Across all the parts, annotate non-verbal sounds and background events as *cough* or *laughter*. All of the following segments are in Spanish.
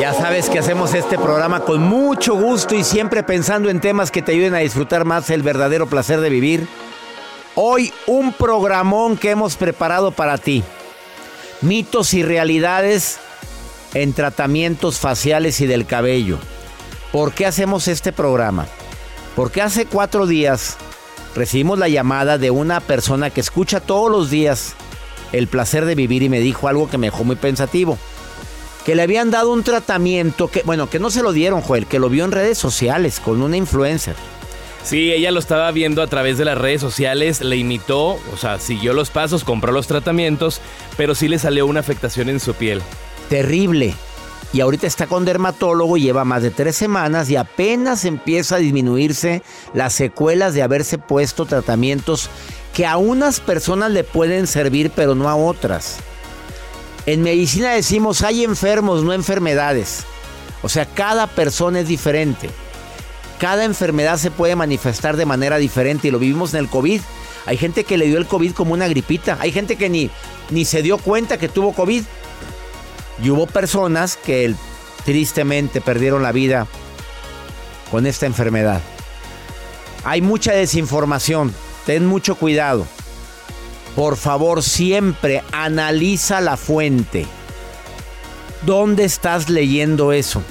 Ya sabes que hacemos este programa con mucho gusto y siempre pensando en temas que te ayuden a disfrutar más el verdadero placer de vivir. Hoy un programón que hemos preparado para ti. Mitos y realidades en tratamientos faciales y del cabello. ¿Por qué hacemos este programa? Porque hace cuatro días recibimos la llamada de una persona que escucha todos los días el placer de vivir y me dijo algo que me dejó muy pensativo que le habían dado un tratamiento que, bueno, que no se lo dieron, Joel, que lo vio en redes sociales con una influencer. Sí, ella lo estaba viendo a través de las redes sociales, le imitó, o sea, siguió los pasos, compró los tratamientos, pero sí le salió una afectación en su piel. Terrible. Y ahorita está con dermatólogo, lleva más de tres semanas y apenas empieza a disminuirse las secuelas de haberse puesto tratamientos que a unas personas le pueden servir, pero no a otras. En medicina decimos hay enfermos, no enfermedades. O sea, cada persona es diferente. Cada enfermedad se puede manifestar de manera diferente y lo vivimos en el COVID. Hay gente que le dio el COVID como una gripita. Hay gente que ni, ni se dio cuenta que tuvo COVID. Y hubo personas que tristemente perdieron la vida con esta enfermedad. Hay mucha desinformación. Ten mucho cuidado. Por favor, siempre analiza la fuente. ¿Dónde estás leyendo eso?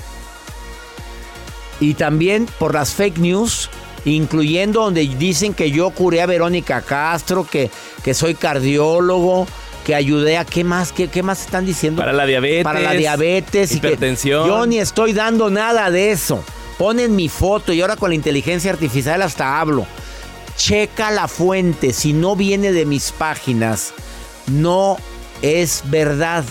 Y también por las fake news, incluyendo donde dicen que yo curé a Verónica Castro, que, que soy cardiólogo, que ayudé a qué más, qué, qué más están diciendo. Para la diabetes. Para la diabetes. Hipertensión. yo ni estoy dando nada de eso. Ponen mi foto y ahora con la inteligencia artificial hasta hablo. Checa la fuente. Si no viene de mis páginas, no es verdad.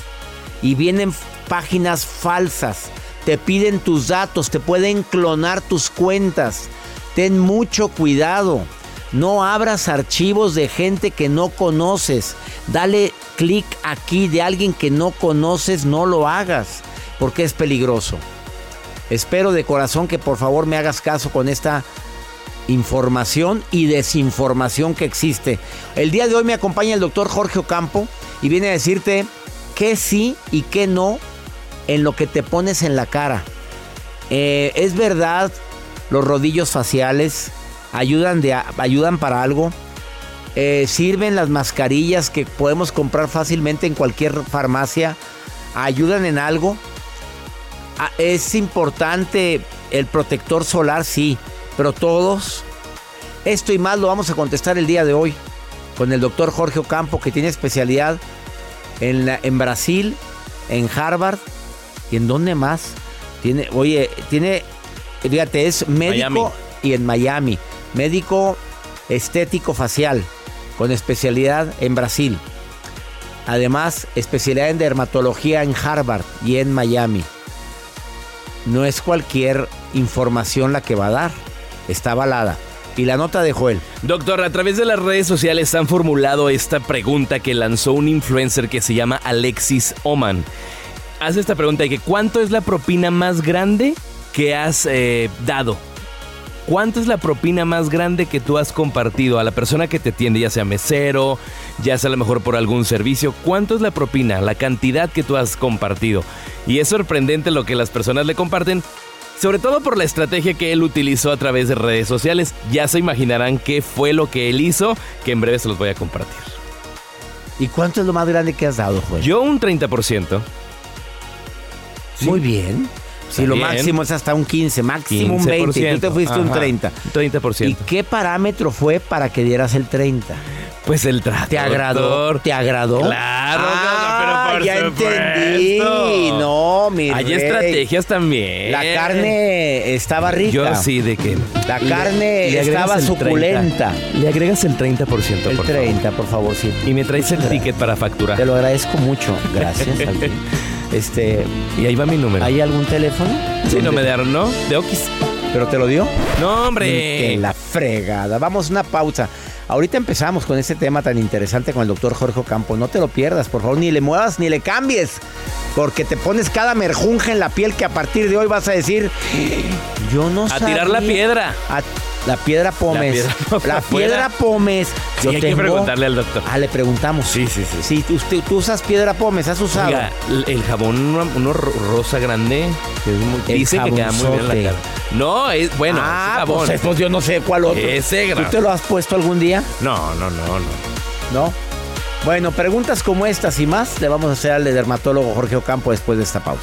Y vienen páginas falsas. Te piden tus datos, te pueden clonar tus cuentas. Ten mucho cuidado. No abras archivos de gente que no conoces. Dale clic aquí de alguien que no conoces, no lo hagas, porque es peligroso. Espero de corazón que por favor me hagas caso con esta información y desinformación que existe. El día de hoy me acompaña el doctor Jorge Ocampo y viene a decirte qué sí y qué no en lo que te pones en la cara. Eh, es verdad, los rodillos faciales ayudan, de, ayudan para algo. Eh, sirven las mascarillas que podemos comprar fácilmente en cualquier farmacia. Ayudan en algo. Ah, es importante el protector solar, sí. Pero todos, esto y más lo vamos a contestar el día de hoy. con el doctor Jorge Ocampo, que tiene especialidad en, la- en Brasil, en Harvard y en dónde más. Tiene, oye, tiene, fíjate, es médico Miami. y en Miami, médico estético facial, con especialidad en Brasil. Además, especialidad en dermatología en Harvard y en Miami. No es cualquier información la que va a dar, está avalada. Y la nota de Joel. Doctor, a través de las redes sociales han formulado esta pregunta que lanzó un influencer que se llama Alexis Oman. Hace esta pregunta de que ¿cuánto es la propina más grande que has eh, dado? ¿Cuánto es la propina más grande que tú has compartido a la persona que te atiende, ya sea mesero, ya sea a lo mejor por algún servicio? ¿Cuánto es la propina, la cantidad que tú has compartido? Y es sorprendente lo que las personas le comparten, sobre todo por la estrategia que él utilizó a través de redes sociales. Ya se imaginarán qué fue lo que él hizo, que en breve se los voy a compartir. ¿Y cuánto es lo más grande que has dado, Joel? Yo un 30%. Muy bien. Si lo máximo es hasta un 15, máximo un 20, y tú te fuiste un Ajá, 30. 30%. ¿Y qué parámetro fue para que dieras el 30? Pues el trato. ¿Te agradó? ¿Te agradó? Claro, Ah, por ya entendí. No, mi Hay estrategias también. La carne estaba rica. Yo sí, de que. La carne le estaba el 30. suculenta. Le agregas el 30%, El por 30, por favor, sí. favor. Y me traes el ticket para facturar. Te lo agradezco mucho. Gracias. *laughs* Este, Y ahí va mi número. ¿hay algún teléfono? Sí, no ¿Dónde- me dieron, ¿no? De Okis. ¿Pero te lo dio? No, Que hombre. la fregada. Vamos una pausa. Ahorita empezamos con este tema tan interesante con el doctor Jorge Ocampo. No te lo pierdas, por favor. Ni le muevas ni le cambies. Porque te pones cada merjunje en la piel que a partir de hoy vas a decir, yo no A tirar la sabía". piedra. A- la piedra pómez. piedra La piedra, afuera. pómez. Sí, hay que preguntarle al doctor. Ah, le preguntamos. Sí, sí, sí. Si tú, usted- tú usas piedra pómez, ¿has usado? Oiga, el jabón, uno, uno ro- rosa grande, que es muy- El dice que queda muy bien en la cara. No, es bueno, ah, ese jabón. pues, pues yo no sé cuál otro. Ese ¿Tú te lo has puesto algún día? No, no, no, no. ¿No? Bueno, preguntas como estas y más le vamos a hacer al dermatólogo Jorge Ocampo después de esta pausa.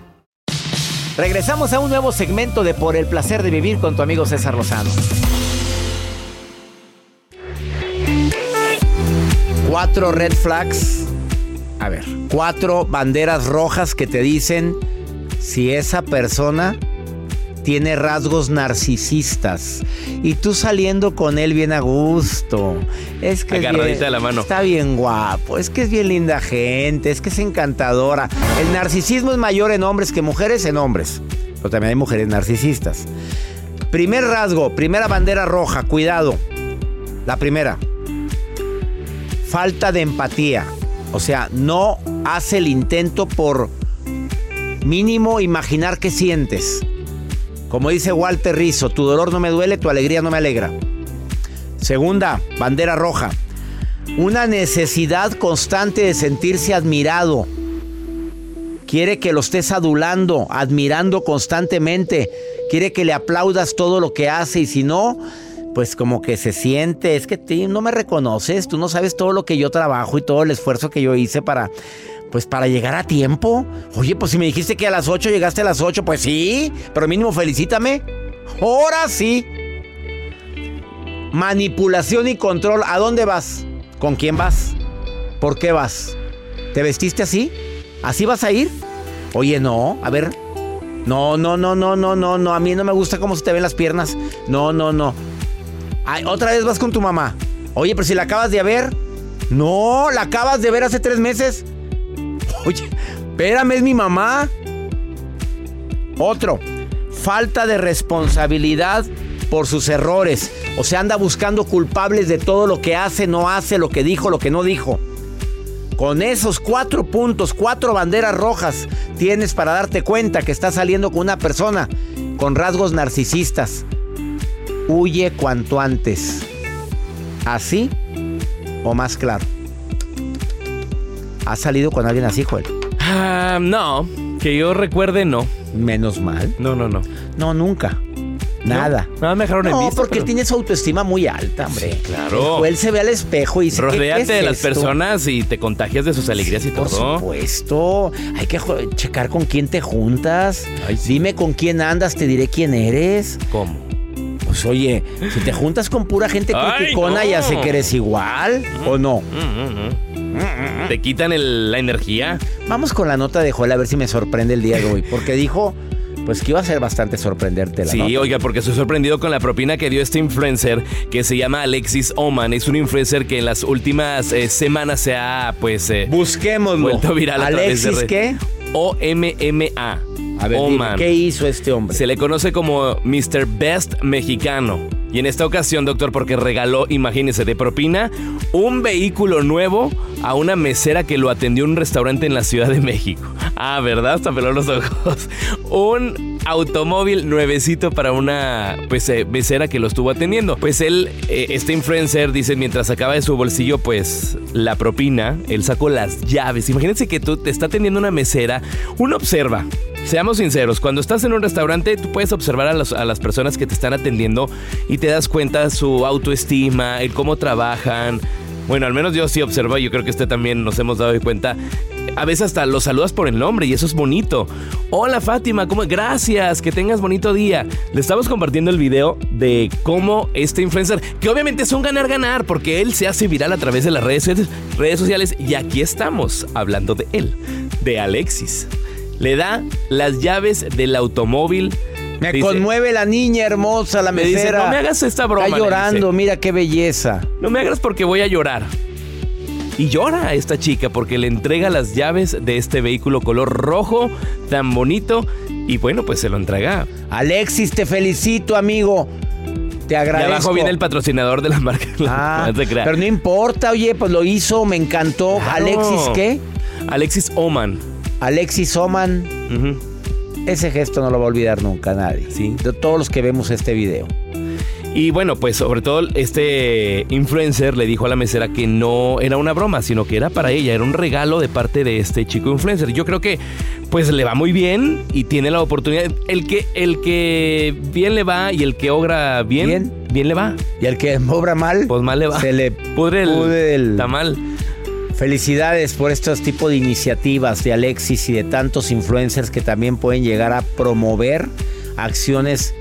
Regresamos a un nuevo segmento de Por el placer de vivir con tu amigo César Lozano. Cuatro red flags. A ver, cuatro banderas rojas que te dicen si esa persona tiene rasgos narcisistas y tú saliendo con él bien a gusto. Es que es Agarradita bien- de la mano. Está bien guapo, es que es bien linda gente, es que es encantadora. El narcisismo es mayor en hombres que mujeres en hombres, pero también hay mujeres narcisistas. Primer rasgo, primera bandera roja, cuidado. La primera, falta de empatía. O sea, no hace el intento por mínimo imaginar qué sientes. Como dice Walter Rizzo, tu dolor no me duele, tu alegría no me alegra. Segunda, bandera roja. Una necesidad constante de sentirse admirado. Quiere que lo estés adulando, admirando constantemente. Quiere que le aplaudas todo lo que hace y si no, pues como que se siente, es que tú no me reconoces, tú no sabes todo lo que yo trabajo y todo el esfuerzo que yo hice para, pues para llegar a tiempo. Oye, pues si me dijiste que a las 8 llegaste a las 8, pues sí, pero mínimo felicítame. Ahora sí. Manipulación y control. ¿A dónde vas? ¿Con quién vas? ¿Por qué vas? ¿Te vestiste así? ¿Así vas a ir? Oye, no. A ver, No, no, no, no, no, no, no. A mí no me gusta cómo se te ven las piernas. No, no, no. Otra vez vas con tu mamá. Oye, pero si la acabas de ver. No, la acabas de ver hace tres meses. Espérame, es mi mamá. Otro. Falta de responsabilidad por sus errores. O sea, anda buscando culpables de todo lo que hace, no hace, lo que dijo, lo que no dijo. Con esos cuatro puntos, cuatro banderas rojas, tienes para darte cuenta que estás saliendo con una persona con rasgos narcisistas. Huye cuanto antes. ¿Así o más claro? ¿Has salido con alguien así, Joel? Ah, no, que yo recuerde, no. Menos mal. No, no, no. No, nunca. Nada. Nada me dejaron en No, porque pero- él tiene su autoestima muy alta, hombre. claro. Él se ve al espejo y dice, ¿qué- qué Rodéate es de las esto? personas y te contagias de sus alegrías y Por todo. supuesto. Hay que checar con quién te juntas. Dime con quién andas, te diré quién eres. ¿Cómo? Pues oye, si te juntas con pura gente criticona, ya no. sé que eres igual, ¿o no? Mm, mm, mm. Te quitan el- la energía. Vamos con la nota de Joel a ver si me sorprende el día de hoy. Porque dijo, pues que iba a ser bastante sorprenderte la Sí, nota. oiga, porque estoy sorprendido con la propina que dio este influencer que se llama Alexis Oman. Es un influencer que en las últimas eh, semanas se ha, pues, eh, Busquémoslo. vuelto viral a través de Alexis, red- ¿qué? O-M-M-A. A ver, dime, Oman. ¿qué hizo este hombre? Se le conoce como Mr. Best Mexicano. Y en esta ocasión, doctor, porque regaló, imagínese, de propina, un vehículo nuevo a una mesera que lo atendió en un restaurante en la Ciudad de México. Ah, ¿verdad? Hasta peló los ojos. *laughs* Un automóvil nuevecito para una pues eh, mesera que lo estuvo atendiendo. Pues él, eh, este influencer, dice, mientras sacaba de su bolsillo pues la propina, él sacó las llaves. Imagínense que tú te está atendiendo una mesera, uno observa. Seamos sinceros, cuando estás en un restaurante tú puedes observar a, a las personas que te están atendiendo y te das cuenta su autoestima, el cómo trabajan. Bueno, al menos yo sí observo, yo creo que usted también nos hemos dado cuenta. A veces hasta los saludas por el nombre y eso es bonito. Hola Fátima, ¿cómo? Gracias, que tengas bonito día. Le estamos compartiendo el video de cómo este influencer, que obviamente es un ganar-ganar porque él se hace viral a través de las redes, redes sociales y aquí estamos hablando de él, de Alexis. Le da las llaves del automóvil. Me Dice, conmueve la niña hermosa, la dice, mesera. "No me hagas esta broma", Está llorando, dice. mira qué belleza. No me hagas porque voy a llorar. Y llora a esta chica porque le entrega las llaves de este vehículo color rojo tan bonito. Y bueno, pues se lo entrega. Alexis, te felicito, amigo. Te Y agradezco. abajo viene el patrocinador de la marca. *laughs* Ah, No pero no importa, oye, pues lo hizo, me encantó. Claro. Alexis, ¿qué? Alexis Oman. Alexis Oman. Ese gesto no lo va a olvidar nunca nadie. Sí. De todos los que vemos este video. Y bueno, pues sobre todo este influencer le dijo a la mesera que no era una broma, sino que era para ella, era un regalo de parte de este chico influencer. Yo creo que pues le va muy bien y tiene la oportunidad. El que, el que bien le va y el que obra bien, bien, le va. Y el que obra mal, pues mal le va. Se le pudre el, pudre el- tamal. Felicidades por estos tipos de iniciativas de Alexis y de tantos influencers que también pueden llegar a promover acciones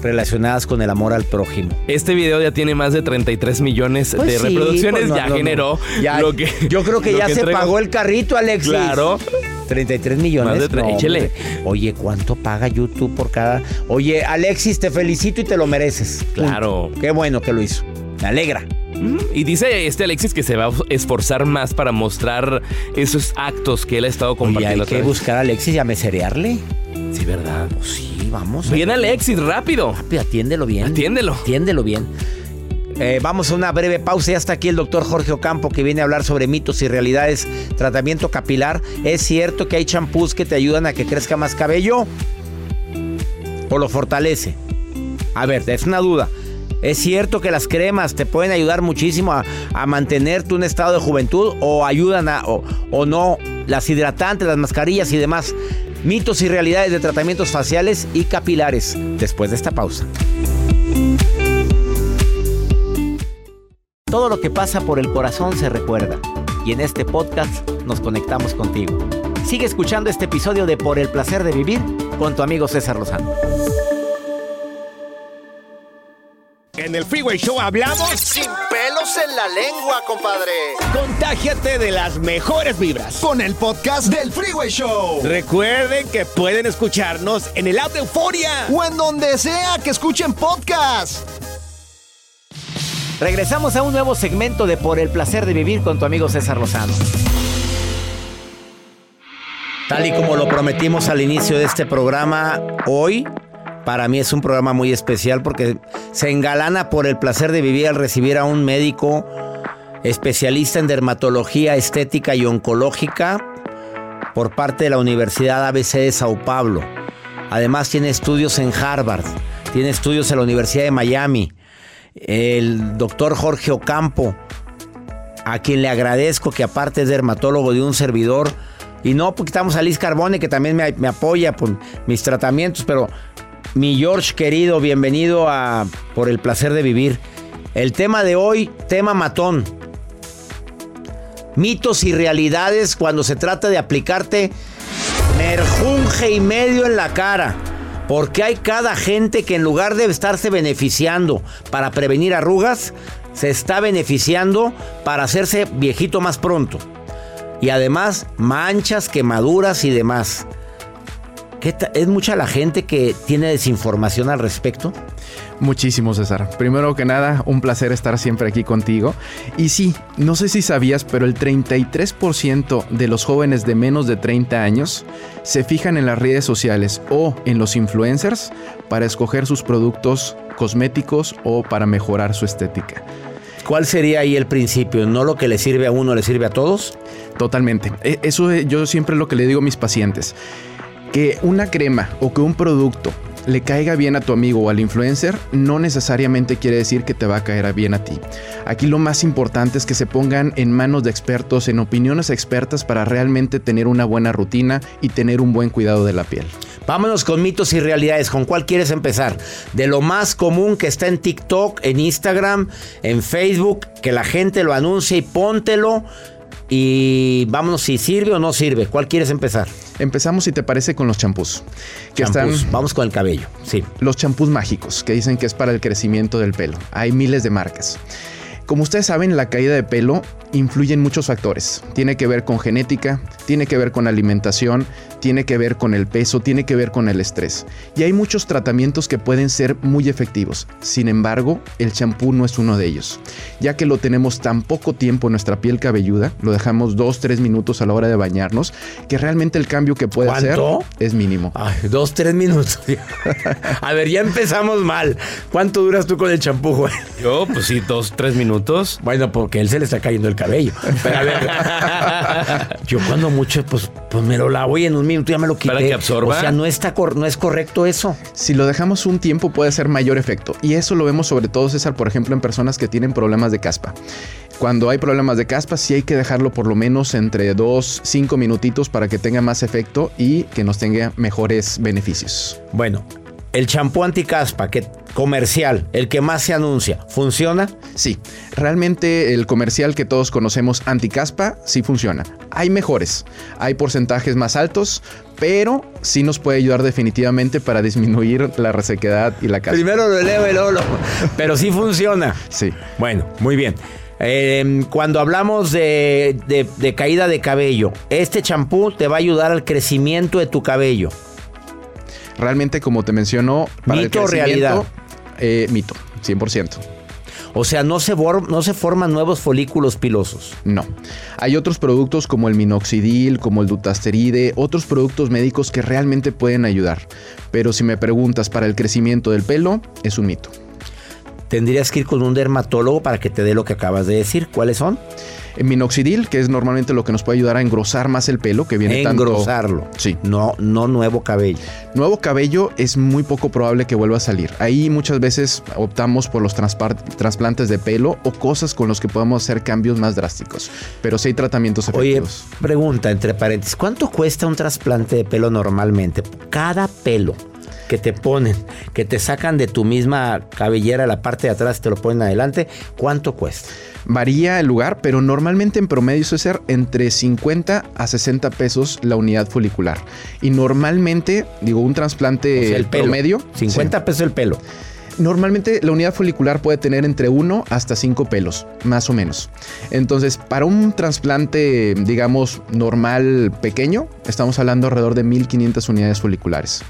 relacionadas con el amor al prójimo. Este video ya tiene más de 33 millones Pues de sí, reproducciones, pues no, ya no, no. generó Ya- lo que Yo creo que ya se pagó el carrito, Alexis. Claro. 33 millones. Más de tre- hombre. Oye, ¿cuánto paga YouTube por cada? Oye, Alexis, te felicito y te lo mereces. Claro. Punto. Qué bueno que lo hizo. Me alegra. Y dice este Alexis que se va a esforzar más para mostrar esos actos que él ha estado hay compartiendo. que otra vez. buscar a Alexis y a meserearle. Sí, ¿verdad? Pues sí, vamos. Bien Alexis, rápido. Rápido, atiéndelo bien. Atiéndelo. Atiéndelo bien. Eh, vamos a una breve pausa. Ya está aquí el doctor Jorge Ocampo que viene a hablar sobre mitos y realidades. Tratamiento capilar. ¿Es cierto que hay champús que te ayudan a que crezca más cabello? ¿O lo fortalece? A ver, es una duda. ¿Es cierto que las cremas te pueden ayudar muchísimo a, a mantenerte un estado de juventud? ¿O ayudan a, o, o no? Las hidratantes, las mascarillas y demás. Mitos y realidades de tratamientos faciales y capilares. Después de esta pausa. Todo lo que pasa por el corazón se recuerda. Y en este podcast nos conectamos contigo. Sigue escuchando este episodio de Por el placer de vivir con tu amigo César Lozano. En el Freeway Show hablamos sin pelos en la lengua, compadre. Contágiate de las mejores vibras con el podcast del Freeway Show. Recuerden que pueden escucharnos en el app de Euforia o en donde sea que escuchen podcast. Regresamos a un nuevo segmento de Por el placer de vivir con tu amigo César Lozano. Tal y como lo prometimos al inicio de este programa, hoy para mí es un programa muy especial porque se engalana por el placer de vivir al recibir a un médico especialista en dermatología estética y oncológica por parte de la Universidad ABC de Sao Paulo. Además tiene estudios en Harvard, tiene estudios en la Universidad de Miami. El doctor Jorge Ocampo, a quien le agradezco que aparte es dermatólogo de un servidor, y no porque estamos a Liz Carbone, que también me, apoya por mis tratamientos, pero mi George querido, bienvenido a Por el placer de vivir. El tema de hoy, tema matón. Mitos y realidades cuando se trata de aplicarte merjunje y medio en la cara. Porque hay cada gente que en lugar de estarse beneficiando para prevenir arrugas, se está beneficiando para hacerse viejito más pronto. Y además manchas, quemaduras y demás. ¿Es mucha la gente que tiene desinformación al respecto? Muchísimo, César. Primero que nada, un placer estar siempre aquí contigo. Y sí, no sé si sabías, pero el 33% de los jóvenes de menos de 30 años se fijan en las redes sociales o en los influencers para escoger sus productos cosméticos o para mejorar su estética. ¿Cuál sería ahí el principio? ¿No lo que le sirve a uno le sirve a todos? Totalmente. E, eso yo siempre lo que le digo a mis pacientes que una crema o que un producto le caiga bien a tu amigo o al influencer, no necesariamente quiere decir que te va a caer bien a ti. Aquí lo más importante es que se pongan en manos de expertos, en opiniones expertas para realmente tener una buena rutina y tener un buen cuidado de la piel. Vámonos con mitos y realidades. ¿Con cuál quieres empezar? De lo más común que está en TikTok, en Instagram, en Facebook, que la gente lo anuncia y póntelo. Y vámonos si sirve o no sirve. ¿Cuál quieres empezar? Empezamos, si te parece, con los champús. Que están. Vamos con el cabello. Sí. Los champús mágicos, que dicen que es para el crecimiento del pelo. Hay miles de marcas. Como ustedes saben, la caída de pelo influye en muchos factores. Tiene que ver con genética, tiene que ver con alimentación, tiene que ver con el peso, tiene que ver con el estrés. Y hay muchos tratamientos que pueden ser muy efectivos. Sin embargo, el champú no es uno de ellos. Ya que lo tenemos tan poco tiempo en nuestra piel cabelluda, lo dejamos 2-3 minutos a la hora de bañarnos, que realmente el cambio que puede hacer es mínimo. Ay, 2-3 minutos. *laughs* a ver, ya empezamos mal. ¿Cuánto duras tú con el champú, Juan? Yo, pues sí, 2-3 minutos. Bueno, porque él se le está cayendo el cabello. Pero a ver, *laughs* yo cuando mucho, pues, pues me lo lavo y en un minuto ya me lo quité. Para que absorba. O sea, no, está no es correcto eso. Si lo dejamos un tiempo puede ser mayor efecto. Y eso lo vemos sobre todo, César, por ejemplo, en personas que tienen problemas de caspa. Cuando hay problemas de caspa, sí hay que dejarlo por lo menos entre 2, 5 minutitos para que tenga más efecto y que nos tenga mejores beneficios. Bueno, el champú anticaspa que comercial, el que más se anuncia, ¿funciona? Sí, realmente el comercial que todos conocemos anticaspa sí funciona. Hay mejores, hay porcentajes más altos, pero sí nos puede ayudar definitivamente para disminuir la resequedad y la caspa. Primero lo eleva el olo, pero sí funciona. Sí. Bueno, muy bien. Em, cuando hablamos de, de caída de cabello, este champú te va a ayudar al crecimiento de tu cabello. Realmente, como te mencionó, para ¿Mito realidad? Eh, mito, 100%. O sea, no se, no se forman nuevos folículos pilosos. No. Hay otros productos como el minoxidil, como el dutasteride, otros productos médicos que realmente pueden ayudar. Pero si me preguntas para el crecimiento del pelo, es un mito. Tendrías que ir con un dermatólogo para que te dé lo que acabas de decir. ¿Cuáles son? Minoxidil, que es normalmente lo que nos puede ayudar a engrosar más el pelo, que viene Engrosarlo. Sí. No, no nuevo cabello. Nuevo cabello es muy poco probable que vuelva a salir. Ahí muchas veces optamos por los trasplantes de pelo o cosas con los que podemos hacer cambios más drásticos. Pero sí hay tratamientos efectivos. Oye, pregunta entre paréntesis, ¿cuánto cuesta un trasplante de pelo normalmente? Cada pelo que te ponen, que te sacan de tu misma cabellera la parte de atrás, te lo ponen adelante, ¿cuánto cuesta? Varía el lugar, pero normalmente en promedio suele ser entre 50 a 60 pesos la unidad folicular. Y normalmente, digo, un trasplante el promedio. 50 pesos el pelo. Normalmente la unidad folicular puede tener entre 1 hasta 5 pelos, más o menos. Entonces, para un trasplante, digamos, normal pequeño, estamos hablando alrededor de 1500 unidades foliculares.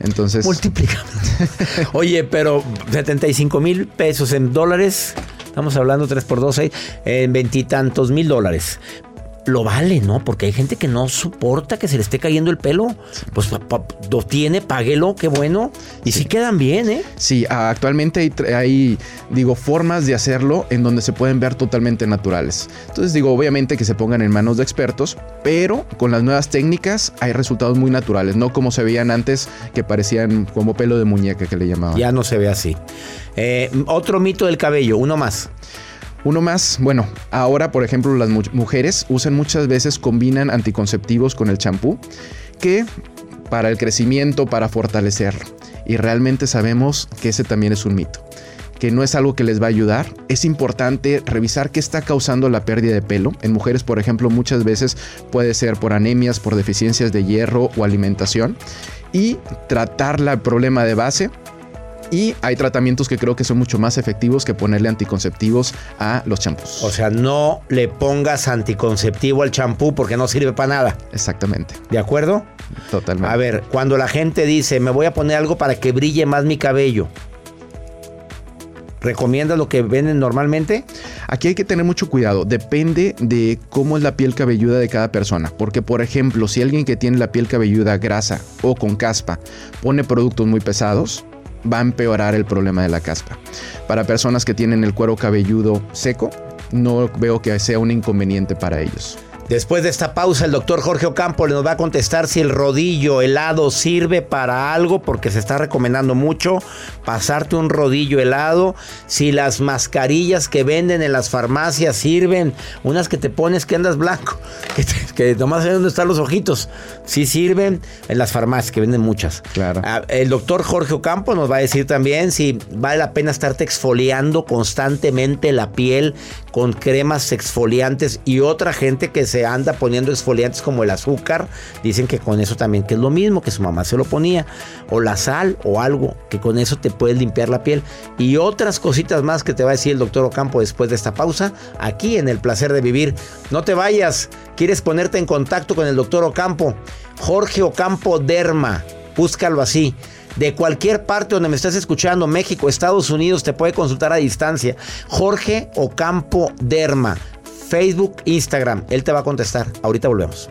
Entonces. Multiplica. *laughs* Oye, pero 75 mil pesos en dólares. Estamos hablando 3 por 2, 6, en veintitantos mil dólares lo vale, ¿no? Porque hay gente que no soporta que se le esté cayendo el pelo. Pues lo tiene, páguelo, qué bueno. Y sí, quedan bien, ¿eh? Sí, actualmente hay, hay, digo, formas de hacerlo en donde se pueden ver totalmente naturales. Entonces, digo, obviamente que se pongan en manos de expertos, pero con las nuevas técnicas hay resultados muy naturales, no como se veían antes, que parecían como pelo de muñeca que le llamaban. Ya no se ve así. Eh, otro mito del cabello, uno más. Uno más, bueno, ahora por ejemplo las mujeres usan muchas veces, combinan anticonceptivos con el champú, que para el crecimiento, para fortalecerlo. Y realmente sabemos que ese también es un mito que no es algo que les va a ayudar. Es importante revisar qué está causando la pérdida de pelo. En mujeres, por ejemplo, muchas veces puede ser por anemias, por deficiencias de hierro o alimentación. Y tratar el problema de base y hay tratamientos que creo que son mucho más efectivos que ponerle anticonceptivos a los champús. O sea, no le pongas anticonceptivo al champú porque no sirve para nada. Exactamente. ¿De acuerdo? Totalmente. A ver, cuando la gente dice, me voy a poner algo para que brille más mi cabello. ¿Recomiendas lo que venden normalmente? Aquí hay que tener mucho cuidado. Depende de cómo es la piel cabelluda de cada persona. Porque, por ejemplo, si alguien que tiene la piel cabelluda grasa o con caspa pone productos muy pesados, va a empeorar el problema de la caspa. Para personas que tienen el cuero cabelludo seco, no veo que sea un inconveniente para ellos. Después de esta pausa, el doctor Jorge Ocampo nos va a contestar si el rodillo helado sirve para algo, porque se está recomendando mucho pasarte un rodillo helado, si las mascarillas que venden en las farmacias sirven, unas que te pones que andas blanco, *laughs* que, nomás ven dónde están los ojitos, si sirven en las farmacias, que venden muchas. Claro. Ah, el doctor Jorge Ocampo nos va a decir también si vale la pena estarte exfoliando constantemente la piel con cremas exfoliantes y otra gente que se anda poniendo exfoliantes como el azúcar, dicen que con eso también, que es lo mismo que su mamá se lo ponía, o la sal o algo, que con eso te puedes limpiar la piel. Y otras cositas más que te va a decir el doctor Ocampo después de esta pausa, aquí en El Placer de Vivir. No te vayas, quieres ponerte en contacto con el doctor Ocampo, Jorge Ocampo Derma, búscalo así de cualquier parte donde me estés escuchando, México, Estados Unidos, te puede consultar a distancia. Jorge Ocampo Derma. Facebook, Instagram. Él te va a contestar. Ahorita volvemos.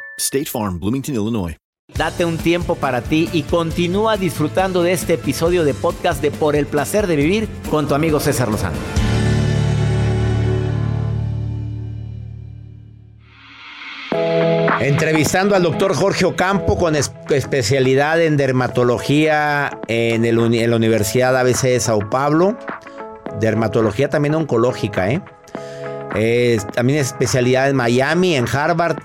State Farm, Bloomington, Illinois. Date un tiempo para ti y continúa disfrutando de este episodio de podcast de Por el placer de vivir con tu amigo César Lozano. Entrevistando al doctor Jorge Ocampo con especialidad en dermatología en, el, en, la Universidad ABC de Sao Paulo. Dermatología también oncológica, ¿eh? también especialidad en Miami, en Harvard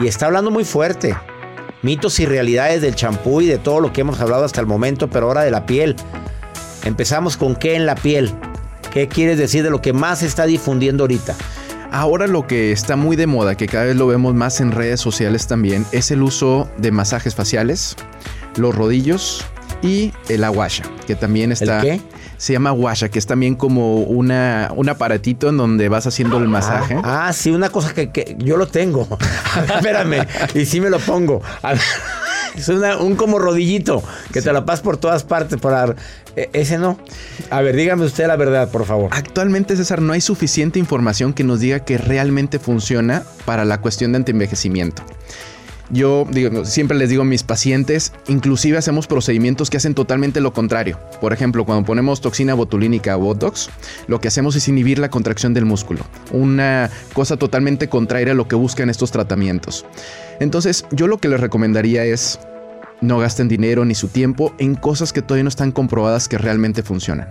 y está hablando muy fuerte. Mitos y realidades del champú y de todo lo que hemos hablado hasta el momento, pero ahora de la piel. Empezamos con qué en la piel. ¿Qué quieres decir de lo que más se está difundiendo ahorita? Ahora lo que está muy de moda, que cada vez lo vemos más en redes sociales también, es el uso de masajes faciales, los rodillos y el aguasha, que también está... ¿El qué? Se llama Washa, que es también como una, un aparatito en donde vas haciendo el masaje. Ah, sí, una cosa que, yo lo tengo. *laughs* *laughs* espérame, y sí me lo pongo. *laughs* Es una- un como rodillito que te la pasas por todas partes. Por dar- e- ese no. A ver, dígame usted la verdad, por favor. Actualmente, César, no hay suficiente información que nos diga que realmente funciona para la cuestión de antienvejecimiento. Yo digo, siempre les digo a mis pacientes, inclusive hacemos procedimientos que hacen totalmente lo contrario. Por ejemplo, cuando ponemos toxina botulínica o Botox, lo que hacemos es inhibir la contracción del músculo. Una cosa totalmente contraria a lo que buscan estos tratamientos. Entonces, yo lo que les recomendaría es no gasten dinero ni su tiempo en cosas que todavía no están comprobadas que realmente funcionan.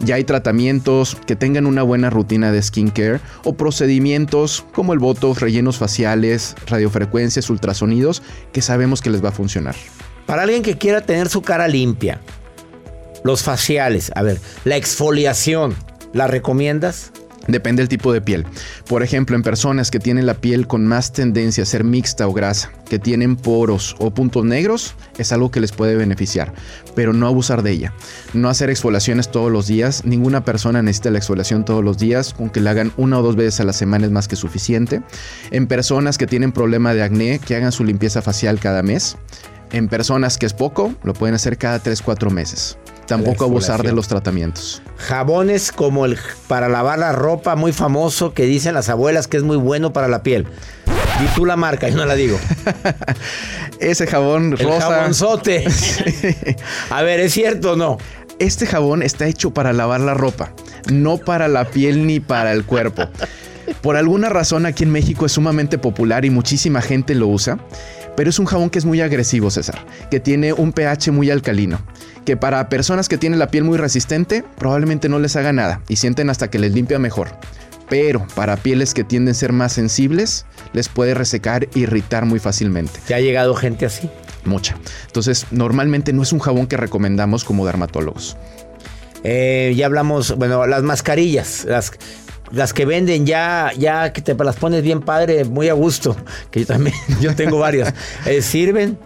Ya hay tratamientos que tengan una buena rutina de skincare o procedimientos como el botox, rellenos faciales, radiofrecuencias, ultrasonidos que sabemos que les va a funcionar. Para alguien que quiera tener su cara limpia, los faciales, a ver, la exfoliación, ¿la recomiendas? Depende del tipo de piel. Por ejemplo, en personas que tienen la piel con más tendencia a ser mixta o grasa, que tienen poros o puntos negros, es algo que les puede beneficiar, pero no abusar de ella. No hacer exfoliaciones todos los días. Ninguna persona necesita la exfoliación todos los días, con que la hagan una o dos veces a la semana es más que suficiente. En personas que tienen problema de acné, que hagan su limpieza facial cada mes. En personas que es poco, lo pueden hacer cada 3-4 meses. Tampoco abusar de los tratamientos. Jabones como el para lavar la ropa, muy famoso, que dicen las abuelas que es muy bueno para la piel. Y tú la marca, yo no la digo. *laughs* Ese jabón El rosa. jabonzote. *laughs* A ver, ¿es cierto o no? Este jabón está hecho para lavar la ropa, no para la piel ni para el cuerpo. Por alguna razón aquí en México es sumamente popular y muchísima gente lo usa, pero es un jabón que es muy agresivo, César, que tiene un pH muy alcalino, que para personas que tienen la piel muy resistente probablemente no les haga nada y sienten hasta que les limpia mejor. Pero para pieles que tienden a ser más sensibles, les puede resecar e irritar muy fácilmente. ¿Te ha llegado gente así? Mucha. Entonces, normalmente no es un jabón que recomendamos como dermatólogos. Eh, ya hablamos, bueno, las mascarillas, las, las que venden ya, ya que te las pones bien padre, muy a gusto, que yo también, *laughs* yo tengo varias. *laughs* Eh, ¿Sirven?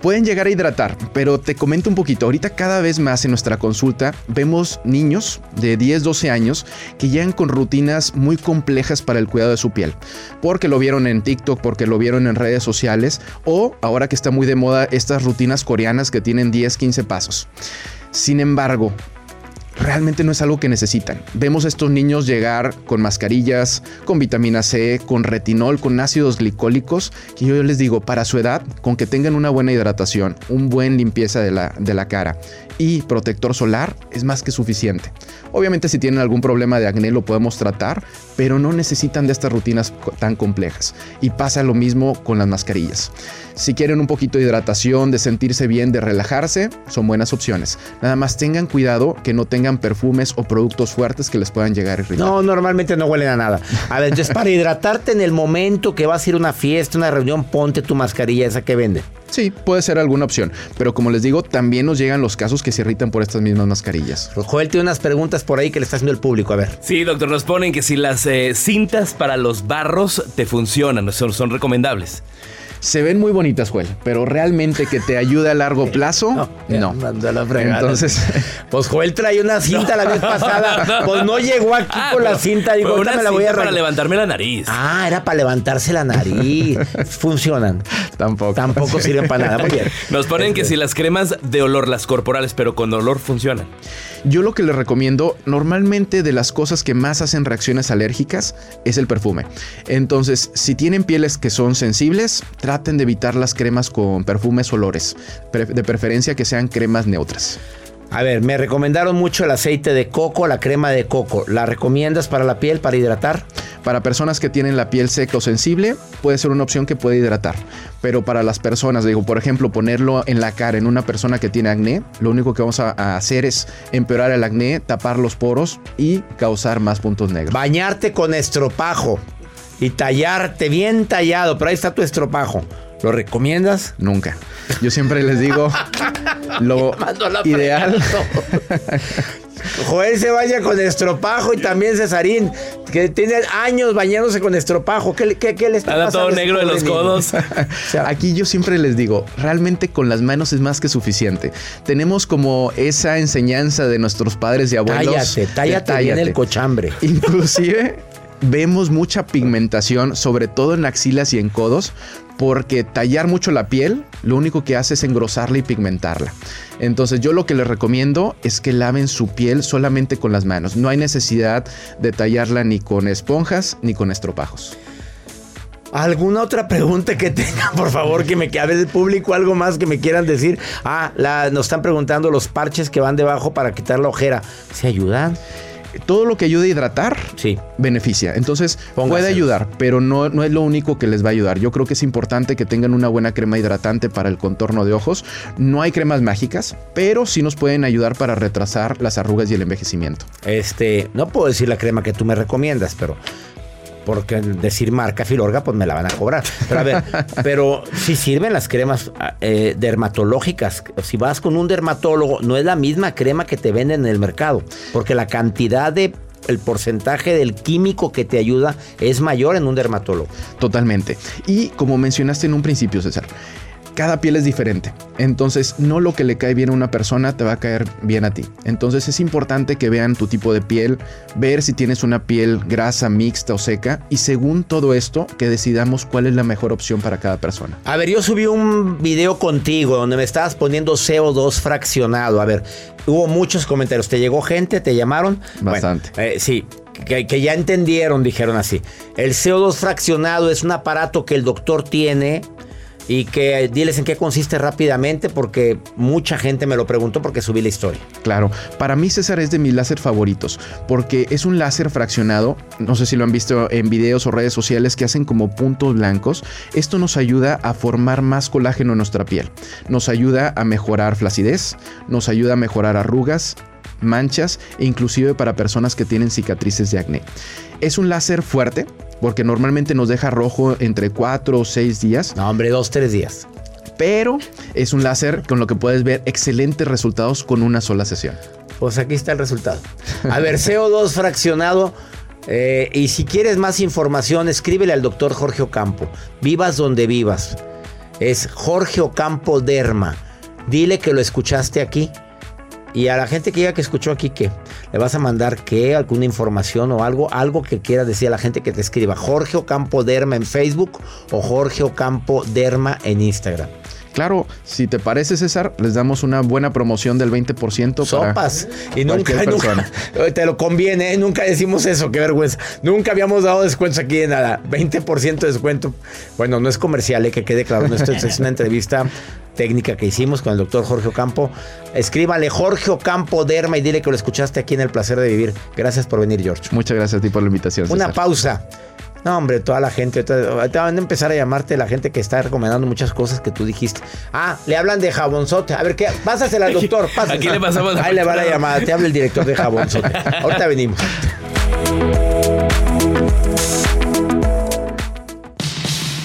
Pueden llegar a hidratar, pero te comento un poquito. Ahorita cada vez más en nuestra consulta vemos niños de 10, 12 años que llegan con rutinas muy complejas para el cuidado de su piel. Porque lo vieron en TikTok, porque lo vieron en redes sociales o ahora que está muy de moda estas rutinas coreanas que tienen 10, 15 pasos. Sin embargo, realmente no es algo que necesitan. Vemos a estos niños llegar con mascarillas, con vitamina C, con retinol, con ácidos glicólicos, que yo les digo, para su edad, con que tengan una buena hidratación, un buen limpieza de la, de la cara y protector solar, es más que suficiente. Obviamente si tienen algún problema de acné lo podemos tratar, pero no necesitan de estas rutinas tan complejas. Y pasa lo mismo con las mascarillas. Si quieren un poquito de hidratación, de sentirse bien, de relajarse, son buenas opciones. Nada más tengan cuidado que no tengan perfumes o productos fuertes que les puedan llegar a irritar. No, normalmente no huelen a nada. A ver, entonces para hidratarte en el momento que vas a ir a una fiesta, una reunión, ponte tu mascarilla esa que venden. Sí, puede ser alguna opción. Pero como les digo, también nos llegan los casos que se irritan por estas mismas mascarillas. Joel tiene unas preguntas por ahí que le está haciendo el público. A ver. Sí, doctor, nos ponen que si las eh, cintas para los barros te funcionan, son, son recomendables. Se ven muy bonitas, Joel, pero realmente que te ayude a largo *laughs* plazo, no. Entonces, *laughs* Pues Joel trae una cinta la vez *laughs* pasada. Pues no llegó aquí Ah, con la pero cinta. Digo, una me la voy a cinta para arreglar. levantarme la nariz. Ah, era para levantarse la nariz. Funcionan. Tampoco. Tampoco *laughs* sirven para nada. Muy bien. Nos ponen que si las cremas de olor, las corporales, pero con olor funcionan. Yo lo que les recomiendo, normalmente de las cosas que más hacen reacciones alérgicas es el perfume. Entonces, si tienen pieles que son sensibles, traten de evitar las cremas con perfumes olores. De preferencia que sean cremas neutras. A ver, me recomendaron mucho el aceite de coco, la crema de coco. ¿La recomiendas para la piel, para hidratar? Para personas que tienen la piel seca o sensible, puede ser una opción que puede hidratar. Pero para las personas, digo, por ejemplo, ponerlo en la cara en una persona que tiene acné, lo único que vamos a, a hacer es empeorar el acné, tapar los poros y causar más puntos negros. Bañarte con estropajo y tallarte bien tallado, pero ahí está tu estropajo. ¿Lo recomiendas? Nunca. Yo siempre les digo *laughs* lo ideal. Joel se baña con estropajo y también Cesarín, que tiene años bañándose con estropajo. ¿Qué, le- qué, qué le está Anda pasando? todo a ese negro de los niño? codos. *laughs* Aquí yo siempre les digo, realmente con las manos es más que suficiente. Tenemos como esa enseñanza de nuestros padres y abuelos. Tállate, de tállate bien el cochambre. Inclusive vemos mucha pigmentación, sobre todo en axilas y en codos, porque tallar mucho la piel lo único que hace es engrosarla y pigmentarla. Entonces yo lo que les recomiendo es que laven su piel solamente con las manos. No hay necesidad de tallarla ni con esponjas ni con estropajos. ¿Alguna otra pregunta que tengan, *laughs* por favor, que me quede del público, algo más que me quieran decir? Ah, la, nos están preguntando los parches que van debajo para quitar la ojera. ¿Se ayudan? Todo lo que ayude a hidratar sí. beneficia. Entonces puede ayudar, pero no, no es lo único que les va a ayudar. Yo creo que es importante que tengan una buena crema hidratante para el contorno de ojos. No hay cremas mágicas, pero sí nos pueden ayudar para retrasar las arrugas y el envejecimiento. Este, no puedo decir la crema que tú me recomiendas, pero porque decir marca Filorga, pues me la van a cobrar. Pero a ver, *laughs* pero si sirven las cremas eh, dermatológicas. Si vas con un dermatólogo, no es la misma crema que te venden en el mercado, porque la cantidad de el porcentaje del químico que te ayuda es mayor en un dermatólogo. Totalmente. Y como mencionaste en un principio, César, cada piel es diferente. Entonces, no lo que le cae bien a una persona te va a caer bien a ti. Entonces, es importante que vean tu tipo de piel, ver si tienes una piel grasa, mixta o seca. Y según todo esto, que decidamos cuál es la mejor opción para cada persona. A ver, yo subí un video contigo donde me estabas poniendo CO2 fraccionado. A ver, hubo muchos comentarios. ¿Te llegó gente? ¿Te llamaron? Bastante. Eh, sí. Que, que, ya entendieron, dijeron así. El CO2 fraccionado es un aparato que el doctor tiene y que diles en qué consiste rápidamente porque mucha gente me lo preguntó porque subí la historia. Claro, para mí César es de mis láser favoritos porque es un láser fraccionado, no sé si lo han visto en videos o redes sociales que hacen como puntos blancos. Esto nos ayuda a formar más colágeno en nuestra piel, nos ayuda a mejorar flacidez, nos ayuda a mejorar arrugas, manchas e inclusive para personas que tienen cicatrices de acné. Es un láser fuerte, porque normalmente nos deja rojo entre 4 o 6 días. No, hombre, 2, 3 días. Pero es un láser con lo que puedes ver excelentes resultados con una sola sesión. Pues aquí está el resultado. A ver, CO2 *laughs* fraccionado. Eh, y si quieres más información, escríbele al doctor Jorge Ocampo. Vivas donde vivas. Es Jorge Ocampo Derma. Dile que lo escuchaste aquí. Y a la gente que ya que escuchó aquí, ¿qué? ¿Le vas a mandar qué? ¿Alguna información o algo? Algo que quiera decir a la gente que te escriba. Jorge Ocampo Derma en Facebook o Jorge Ocampo Derma en Instagram. Claro, si te parece, César, les damos una buena promoción del 20% Sopas. y nunca, nunca, *laughs* te lo conviene, ¿eh? nunca decimos eso, qué vergüenza. Nunca habíamos dado descuentos aquí de nada. 20% de descuento. Bueno, no es comercial, ¿eh? que quede claro. Esto es una entrevista técnica que hicimos con el doctor Jorge Ocampo. Escríbale Jorge Ocampo Derma y dile que lo escuchaste aquí en El Placer de Vivir. Gracias por venir, George. Muchas gracias a ti por la invitación. Una pausa. No, hombre, toda la gente. Te van a empezar a llamarte la gente que está recomendando muchas cosas que tú dijiste. Ah, le hablan de jabonzote. A ver, ¿qué? Pásasela al doctor. *laughs* Pásasela. Aquí le pasamos Ahí le va la llamada. Te habla el director de jabonzote. *laughs* Ahorita venimos.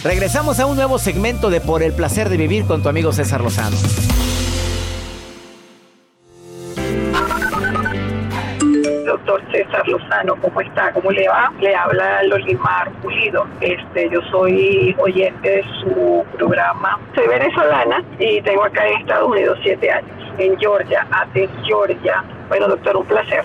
Regresamos a un nuevo segmento de Por el placer de vivir con tu amigo César Lozano. César Lozano, ¿cómo está? ¿Cómo le va? Le habla Lolimar Pulido. Este, yo soy oyente de su programa. Soy venezolana y tengo acá en Estados Unidos siete años, en Georgia, Athens, Georgia. Bueno, doctor, un placer.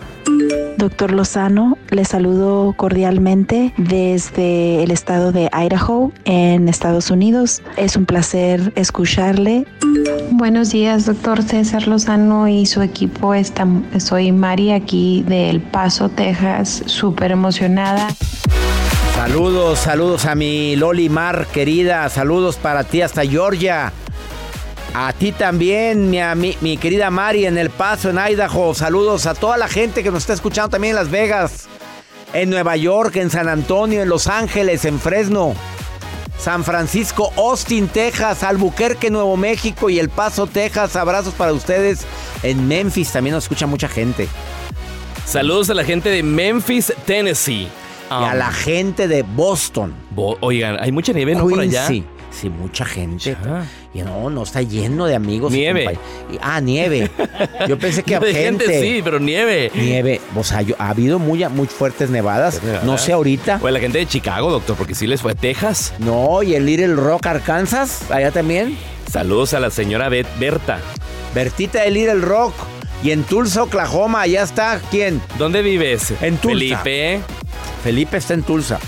Doctor Lozano, le saludo cordialmente desde el estado de Idaho, en Estados Unidos. Es un placer escucharle. Buenos días, doctor César Lozano y su equipo. soy Mari aquí de El Paso, Texas, súper emocionada. Saludos, saludos a mi Loli Mar, querida. Saludos para ti hasta Georgia. A ti también, mi, mi, querida Mari, en El Paso, en Idaho. Saludos a toda la gente que nos está escuchando también en Las Vegas, en Nueva York, en San Antonio, en Los Ángeles, en Fresno, San Francisco, Austin, Texas, Albuquerque, Nuevo México y El Paso, Texas. Abrazos para ustedes. En Memphis también nos escucha mucha gente. Saludos a la gente de Memphis, Tennessee. y a la gente de Boston. Oigan, hay mucha nieve, ¿no? Por allá. Sí. Sí, mucha gente. Y no, no está lleno de amigos. Nieve. ah, nieve. Yo pensé que *laughs* de gente, gente. Sí, pero nieve. Nieve. O sea, ha habido muy, muy fuertes nevadas. No sé ahorita. Pues la gente de Chicago, doctor, porque sí les fue Texas. No, y el Little Rock, Arkansas, allá también. Saludos a la señora Berta. Bertita de Little Rock. Y en Tulsa, Oklahoma, allá está. ¿Quién? ¿Dónde vives? En Tulsa. Felipe. Felipe está en Tulsa.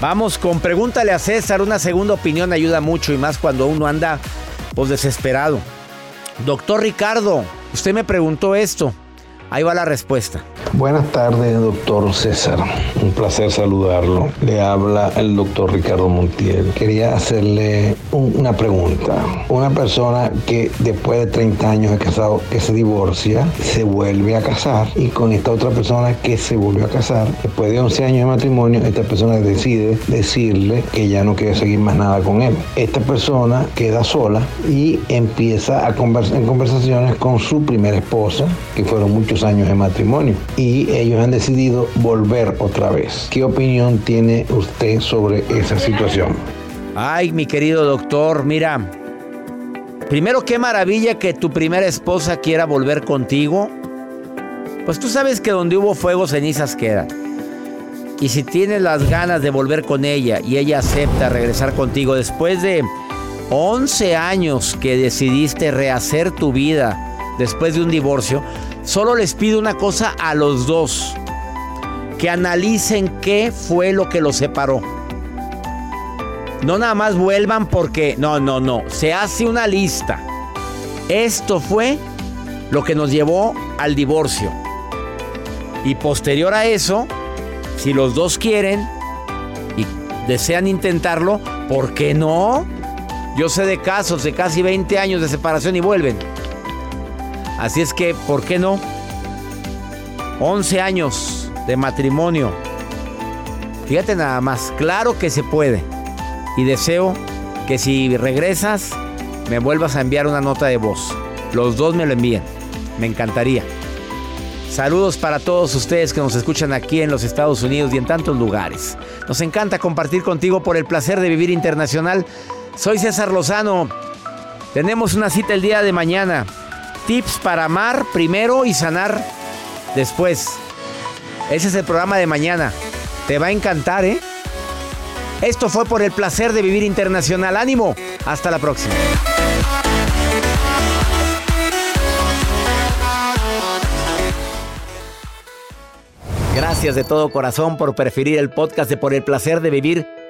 Vamos con pregúntale a César. Una segunda opinión ayuda mucho y más cuando uno anda pues desesperado. Doctor Ricardo, usted me preguntó esto. Ahí va la respuesta. Buenas tardes, doctor César. Un placer saludarlo. Le habla el doctor Ricardo Montiel. Quería hacerle un- una pregunta. Una persona que después de 30 años de casado, que se divorcia, se vuelve a casar y con esta otra persona que se volvió a casar, después de 11 años de matrimonio, esta persona decide decirle que ya no quiere seguir más nada con él. Esta persona queda sola y empieza a conversar en conversaciones con su primera esposa, que fueron muchos años de matrimonio, y ellos han decidido volver otra vez. ¿Qué opinión tiene usted sobre esa situación? Ay, mi querido doctor, mira. Primero, qué maravilla que tu primera esposa quiera volver contigo. Pues tú sabes que donde hubo fuego, cenizas quedan. Y si tienes las ganas de volver con ella y ella acepta regresar contigo después de 11 años que decidiste rehacer tu vida después de un divorcio, solo les pido una cosa a los dos. Que analicen qué fue lo que los separó. No nada más vuelvan porque... No, no, no. Se hace una lista. Esto fue lo que nos llevó al divorcio. Y posterior a eso, si los dos quieren y desean intentarlo, ¿por qué no? Yo sé de casos de casi 20 años de separación y vuelven. Así es que, ¿por qué no? 11 años de matrimonio. Fíjate nada más, claro que se puede. Y deseo que si regresas, me vuelvas a enviar una nota de voz. Los dos me lo envíen. Me encantaría. Saludos para todos ustedes que nos escuchan aquí en los Estados Unidos y en tantos lugares. Nos encanta compartir contigo por el placer de vivir internacional. Soy César Lozano. Tenemos una cita el día de mañana. Tips para amar primero y sanar después. Ese es el programa de mañana. Te va a encantar, ¿eh? Esto fue por el placer de vivir internacional. Ánimo. Hasta la próxima. Gracias de todo corazón por preferir el podcast de Por el placer de vivir